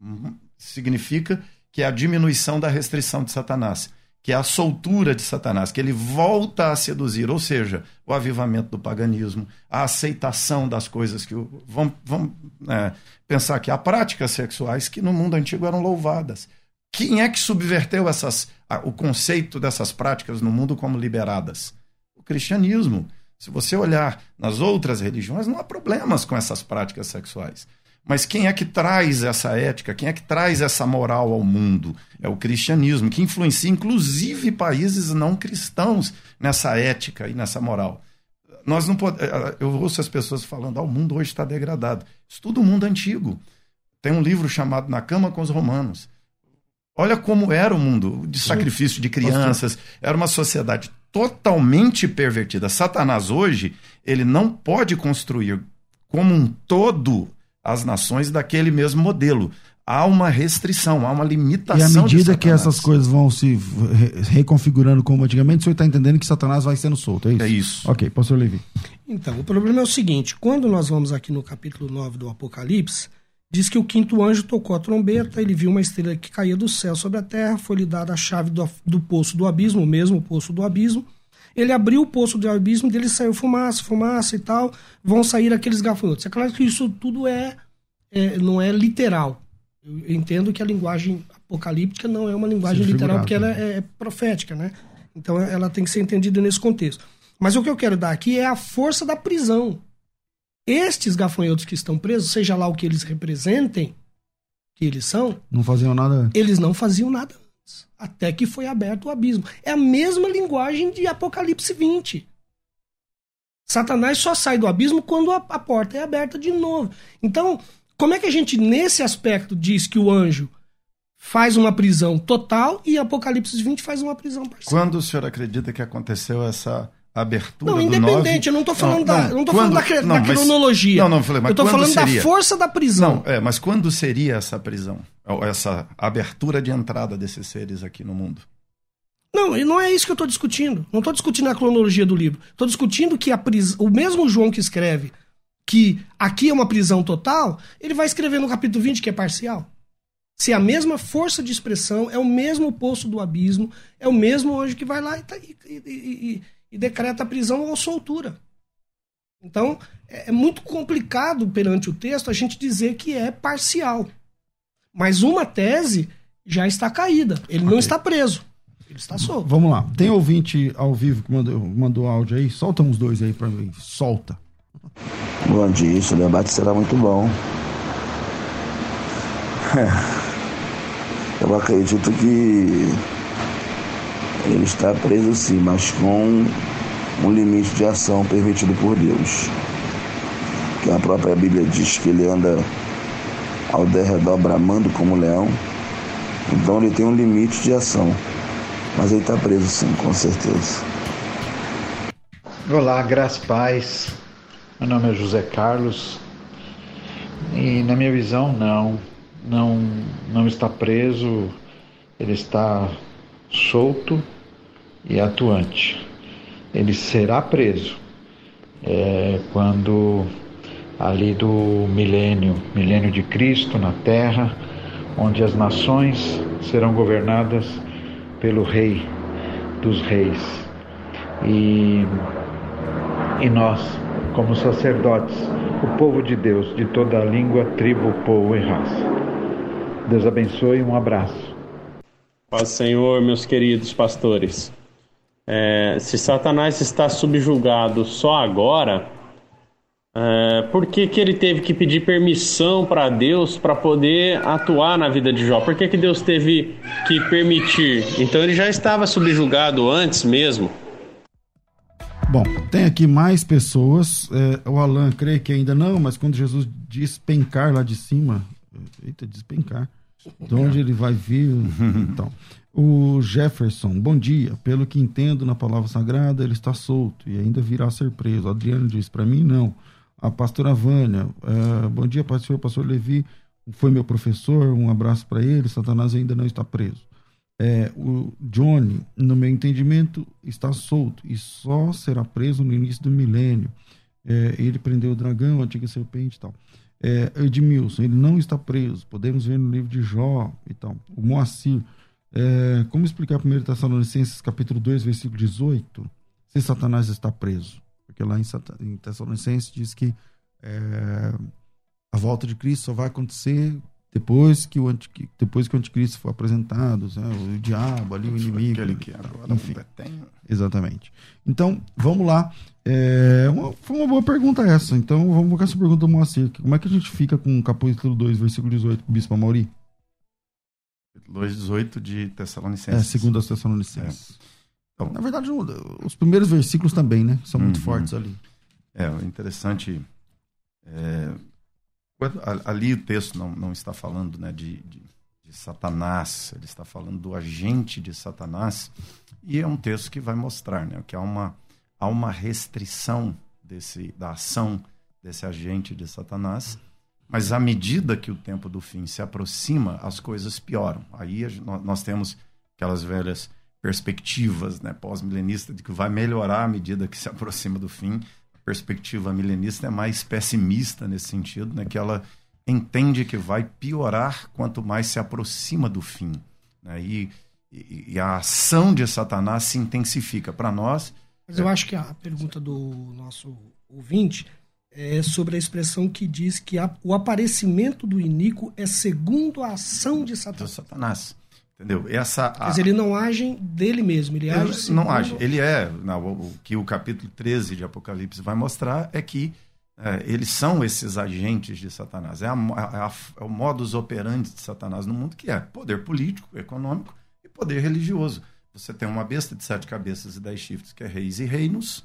uhum, significa que é a diminuição da restrição de Satanás, que é a soltura de Satanás, que ele volta a seduzir, ou seja, o avivamento do paganismo, a aceitação das coisas que. Vamos, vamos é, pensar que há práticas sexuais que no mundo antigo eram louvadas. Quem é que subverteu essas, o conceito dessas práticas no mundo como liberadas? O cristianismo. Se você olhar nas outras religiões, não há problemas com essas práticas sexuais. Mas quem é que traz essa ética, quem é que traz essa moral ao mundo? É o cristianismo, que influencia inclusive países não cristãos nessa ética e nessa moral. Nós não pode... Eu ouço as pessoas falando, ah, o mundo hoje está degradado. Estuda o mundo antigo. Tem um livro chamado Na Cama com os Romanos. Olha como era o mundo de sacrifício de crianças. Era uma sociedade totalmente pervertida. Satanás hoje, ele não pode construir como um todo as nações daquele mesmo modelo. Há uma restrição, há uma E limitação. à de medida que essas coisas vão se re- reconfigurando como antigamente, o senhor está entendendo que Satanás vai sendo solto, é isso? É isso. Ok, pastor Levi. Então, o problema é o seguinte: quando nós vamos aqui no capítulo 9 do Apocalipse, diz que o quinto anjo tocou a trombeta, ele viu uma estrela que caía do céu sobre a terra, foi-lhe dada a chave do, do poço do abismo, o mesmo poço do abismo. Ele abriu o poço do abismo, dele saiu fumaça, fumaça e tal, vão sair aqueles gafanhotos. É claro que isso tudo é, é- não é literal. Eu entendo que a linguagem apocalíptica não é uma linguagem Sim, literal, porque ela é, é profética, né? Então ela tem que ser entendida nesse contexto. Mas o que eu quero dar aqui é a força da prisão. Estes gafanhotos que estão presos, seja lá o que eles representem, que eles são, Não faziam nada antes. eles não faziam nada antes. Até que foi aberto o abismo. É a mesma linguagem de Apocalipse 20. Satanás só sai do abismo quando a, a porta é aberta de novo. Então, como é que a gente, nesse aspecto, diz que o anjo faz uma prisão total e Apocalipse 20 faz uma prisão parcial? Quando o senhor acredita que aconteceu essa abertura Não, do independente, nove? eu não tô falando da, eu não tô quando- falando da, não, da mas- cronologia. Não, não, falei, mas eu tô quando falando seria? da força da prisão. Não, é, mas quando seria essa prisão? Essa abertura de entrada desses seres aqui no mundo? Não, e não é isso que eu estou discutindo. Não estou discutindo a cronologia do livro. Estou discutindo que a pris... o mesmo João que escreve que aqui é uma prisão total, ele vai escrever no capítulo 20 que é parcial. Se a mesma força de expressão é o mesmo poço do abismo, é o mesmo anjo que vai lá e, tá- e- e- e- e decreta a prisão ou soltura. Então, é é muito complicado perante o texto a gente dizer que é parcial. Mas uma tese já está caída. Ele não Ok. está preso. Ele está solto. Vamos lá. Tem ouvinte ao vivo que mandou, mandou áudio aí? Solta uns dois aí pra mim. Solta. Bom dia, esse debate será muito bom. Eu acredito que ele está preso sim, mas com um limite de ação permitido por Deus. Que a própria Bíblia diz que ele anda ao derredor bramando como leão. Então ele tem um limite de ação. Mas ele está preso sim, com certeza. Olá, graças paz. Meu nome é José Carlos e na minha visão não, não, não está preso, ele está solto e atuante. Ele será preso é, quando ali do milênio, milênio de Cristo na Terra, onde as nações serão governadas pelo Rei dos Reis e e nós, como sacerdotes, o povo de Deus, de toda a língua, tribo, povo e raça. Deus abençoe e um abraço. Paz Senhor, meus queridos pastores. É, se Satanás está subjugado só agora, é, por que, que ele teve que pedir permissão para Deus para poder atuar na vida de Jó? Por que, que Deus teve que permitir? Então ele já estava subjugado antes mesmo. Bom, tem aqui mais pessoas. É, o Alan crê que ainda não, mas quando Jesus despencar lá de cima. Eita, despencar. De onde ele vai vir? então, o Jefferson, bom dia. Pelo que entendo na palavra sagrada, ele está solto e ainda virá ser preso. Adriano diz: para mim, não. A pastora Vânia, uh, bom dia, pastor, pastor Levi, foi meu professor, um abraço para ele. Satanás ainda não está preso. É, o Johnny, no meu entendimento, está solto e só será preso no início do milênio. É, ele prendeu o dragão, a antiga serpente e tal. É, Edmilson, ele não está preso. Podemos ver no livro de Jó e tal. O Moacir, é, como explicar 1 Tessalonicenses capítulo 2, versículo 18, se Satanás está preso? Porque lá em, em Tessalonicenses diz que é, a volta de Cristo só vai acontecer depois que o, anti, depois que o anticristo for apresentado, né? o diabo ali, o inimigo. Aquele que agora enfim, Exatamente. Então, vamos lá. É, uma, foi uma boa pergunta essa. Então, vamos com essa pergunta do Moacir. Como é que a gente fica com o capítulo 2, versículo 18, Bispo Amauri? 2, 18 de Tessalonicenses. É, segundo as Tessalonicenses. É. Então, na verdade, os primeiros versículos também, né? São muito uhum. fortes ali. É, interessante. É, ali o texto não, não está falando né, de, de, de, Satanás, ele está falando do agente de Satanás. E é um texto que vai mostrar né, que há uma, há uma restrição desse, da ação desse agente de Satanás mas à medida que o tempo do fim se aproxima, as coisas pioram. Aí nós temos aquelas velhas perspectivas né, pós-milenista de que vai melhorar à medida que se aproxima do fim. Perspectiva milenista é mais pessimista nesse sentido, né, que ela entende que vai piorar quanto mais se aproxima do fim. Né, e, e, a ação de Satanás se intensifica. Para nós. Mas eu acho que a pergunta do nosso ouvinte é sobre a expressão que diz que a, o aparecimento do iníquo é segundo a ação de Satanás. Satanás. Entendeu? Essa, a... Mas ele não age dele mesmo, ele, ele age segundo... Não age. Ele é, não, o, que o capítulo 13 de Apocalipse vai mostrar é que é, eles são esses agentes de Satanás. É, a, a, é o modus operandi de Satanás no mundo, que é poder político, econômico e poder religioso. Você tem uma besta de sete cabeças e dez chifres, que é reis e reinos,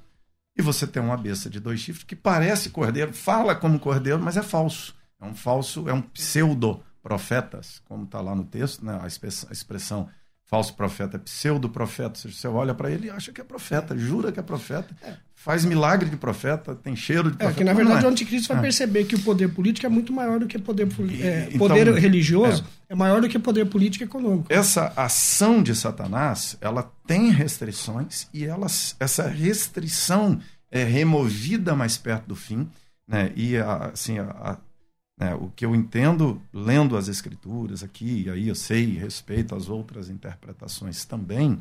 e você tem uma besta de dois chifres que parece cordeiro, fala como cordeiro, mas é falso. É um falso, é um pseudo profetas, como está lá no texto, né? a expressão falso profeta é pseudo profeta. Você olha para ele e acha que é profeta, jura que é profeta, é. faz milagre de profeta, tem cheiro de profeta. É, que na verdade é. o anticristo vai é. perceber que o poder político é muito maior do que poder, é, então, poder religioso, é. é maior do que poder político e econômico. Essa ação de Satanás, ela tem restrições e elas, essa restrição é removida mais perto do fim, né? E assim, a, né, o que eu entendo lendo as escrituras aqui, e aí eu sei respeito às outras interpretações também,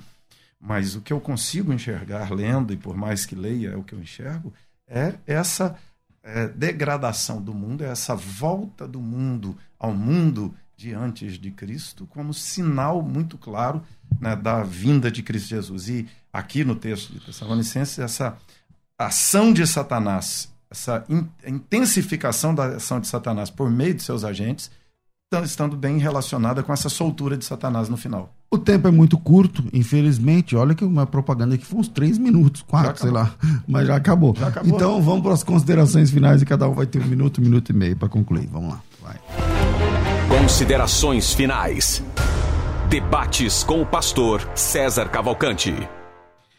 mas o que eu consigo enxergar lendo, e por mais que leia é o que eu enxergo, é essa é, degradação do mundo, é essa volta do mundo ao mundo de antes de Cristo, como sinal muito claro né, da vinda de Cristo Jesus. E aqui no texto de Tessalonicenses, essa ação de Satanás essa intensificação da ação de Satanás por meio de seus agentes, estando bem relacionada com essa soltura de Satanás no final. O tempo é muito curto, infelizmente. Olha que uma propaganda aqui foi uns três minutos, quatro, sei lá, mas já acabou. já acabou. Então vamos para as considerações finais e cada um vai ter um minuto, um minuto e meio para concluir. Vamos lá. Vai. Considerações finais. Debates com o pastor César Cavalcante.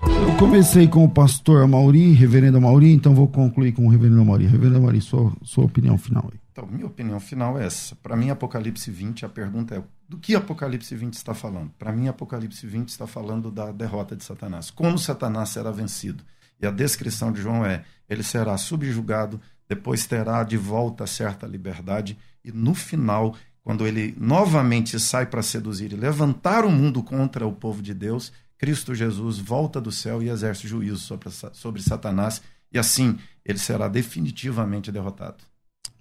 Eu comecei com o pastor Amauri, reverendo Amauri, então vou concluir com o reverendo Amauri. Reverendo Amauri, sua, sua opinião final aí. Então, minha opinião final é essa. Para mim, Apocalipse 20, a pergunta é: do que Apocalipse 20 está falando? Para mim, Apocalipse 20 está falando da derrota de Satanás. Como Satanás será vencido? E a descrição de João é: ele será subjugado, depois terá de volta certa liberdade, e no final, quando ele novamente sai para seduzir e levantar o mundo contra o povo de Deus, Cristo Jesus volta do céu e exerce juízo sobre, sobre Satanás, e assim ele será definitivamente derrotado.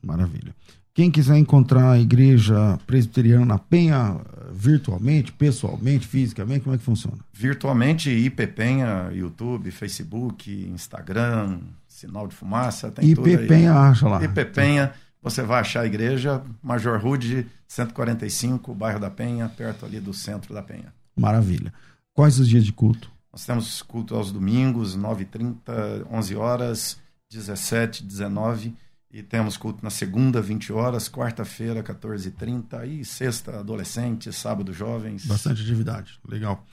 Maravilha. Quem quiser encontrar a igreja presbiteriana na Penha virtualmente, pessoalmente, fisicamente, como é que funciona? Virtualmente, IP Penha, YouTube, Facebook, Instagram, sinal de fumaça, tem IP tudo aí. Penha acha lá. IP Penha, você vai achar a igreja, Major Rude, 145, bairro da Penha, perto ali do centro da Penha. Maravilha. Quais os dias de culto? Nós temos culto aos domingos, 9h30, 11 horas, 17, 19 E temos culto na segunda, 20 horas, quarta-feira, 14h30, e sexta, adolescentes, sábado, jovens. Bastante atividade, legal.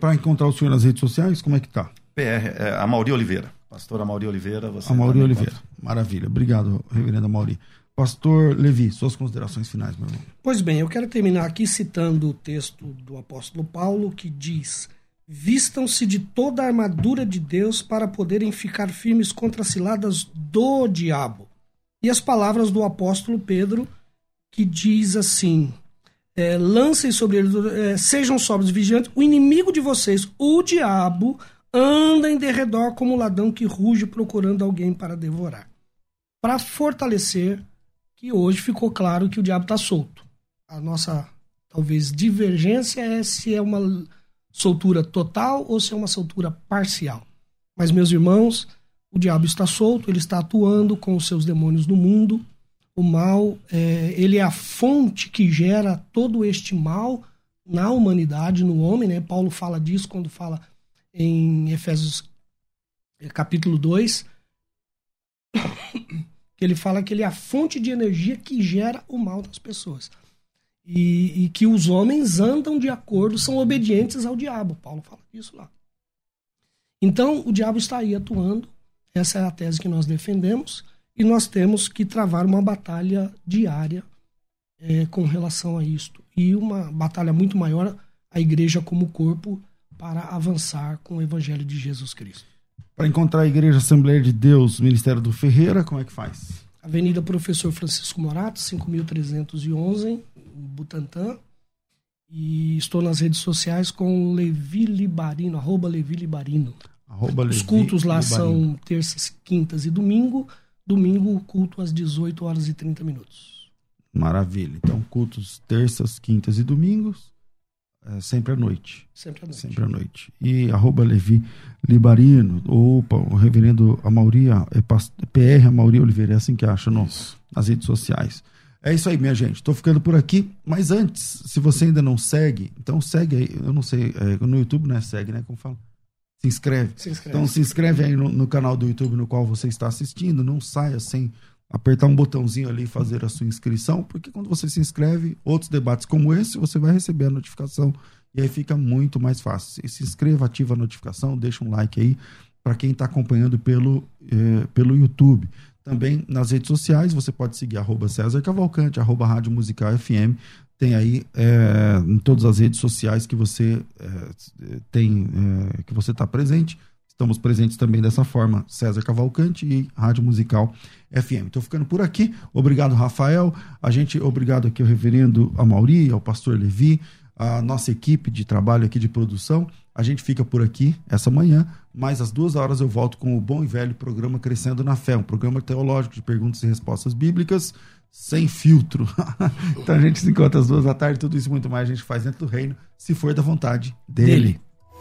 Para encontrar o senhor nas redes sociais, como é que tá? PR, é, a Mauri Oliveira. Pastor Amauri Oliveira. Você Amauri Oliveira. Encontra. Maravilha. Obrigado, reverendo Amauri. Pastor Levi, suas considerações finais, meu irmão. Pois bem, eu quero terminar aqui citando o texto do apóstolo Paulo que diz: Vistam-se de toda a armadura de Deus para poderem ficar firmes contra as ciladas do diabo. E as palavras do apóstolo Pedro, que diz assim: é, lancem sobre eles, é, sejam sóbrios vigilantes, o inimigo de vocês, o diabo, anda em derredor como ladrão que ruge procurando alguém para devorar. Para fortalecer que hoje ficou claro que o diabo está solto. A nossa, talvez, divergência é se é uma soltura total ou se é uma soltura parcial. Mas, meus irmãos, o diabo está solto, ele está atuando com os seus demônios no mundo. O mal, é, ele é a fonte que gera todo este mal na humanidade, no homem. Né? Paulo fala disso quando fala em Efésios é, capítulo 2 que ele fala que ele é a fonte de energia que gera o mal das pessoas. E, e, que os homens andam de acordo, são obedientes ao diabo. Paulo fala isso lá. Então, o diabo está aí atuando, essa é a tese que nós defendemos, e nós temos que travar uma batalha diária é, com relação a isto. E uma batalha muito maior, a igreja como corpo, para avançar com o evangelho de Jesus Cristo. Para encontrar a Igreja Assembleia de Deus, Ministério do Ferreira, como é que faz? Avenida Professor Francisco Morato, 5311, Butantã. E estou nas redes sociais com Levi Libarino, arroba Levi Libarino. Arroba Os Levi cultos lá Libarino. são terças, quintas e domingo. Domingo, culto às 18 horas e 30 minutos. Maravilha. Então, cultos terças, quintas e domingos. É, sempre à noite. Sempre à noite. Sempre à noite. E arroba Levi Libarino, opa, o reverendo Amauri, é PR Amauri Oliveira, é assim que acha no, nas redes sociais. É isso aí, minha gente. Estou ficando por aqui. Mas antes, se você ainda não segue, então segue aí. Eu não sei, é, no YouTube não é segue, né? Como fala? Se inscreve. se inscreve. Então se inscreve aí no, no, canal do YouTube no qual você está assistindo. Não saia sem apertar um botãozinho ali e fazer a sua inscrição, porque quando você se inscreve, outros debates como esse, você vai receber a notificação e aí fica muito mais fácil. Se inscreva, ativa a notificação, deixa um like aí para quem está acompanhando pelo, eh, pelo YouTube. Também nas redes sociais, você pode seguir arroba César Cavalcante, arroba Rádio Musical FM. Tem aí eh, em todas as redes sociais que você eh, tem, que você está presente. Estamos presentes também dessa forma, César Cavalcante e Rádio Musical FM. Estou ficando por aqui. Obrigado, Rafael. A gente, obrigado aqui ao reverendo Amauri, ao pastor Levi, a nossa equipe de trabalho aqui de produção. A gente fica por aqui essa manhã, mas às duas horas eu volto com o bom e velho programa Crescendo na Fé, um programa teológico de perguntas e respostas bíblicas sem filtro. então a gente se encontra às duas da tarde, tudo isso muito mais a gente faz dentro do reino, se for da vontade dele. dele.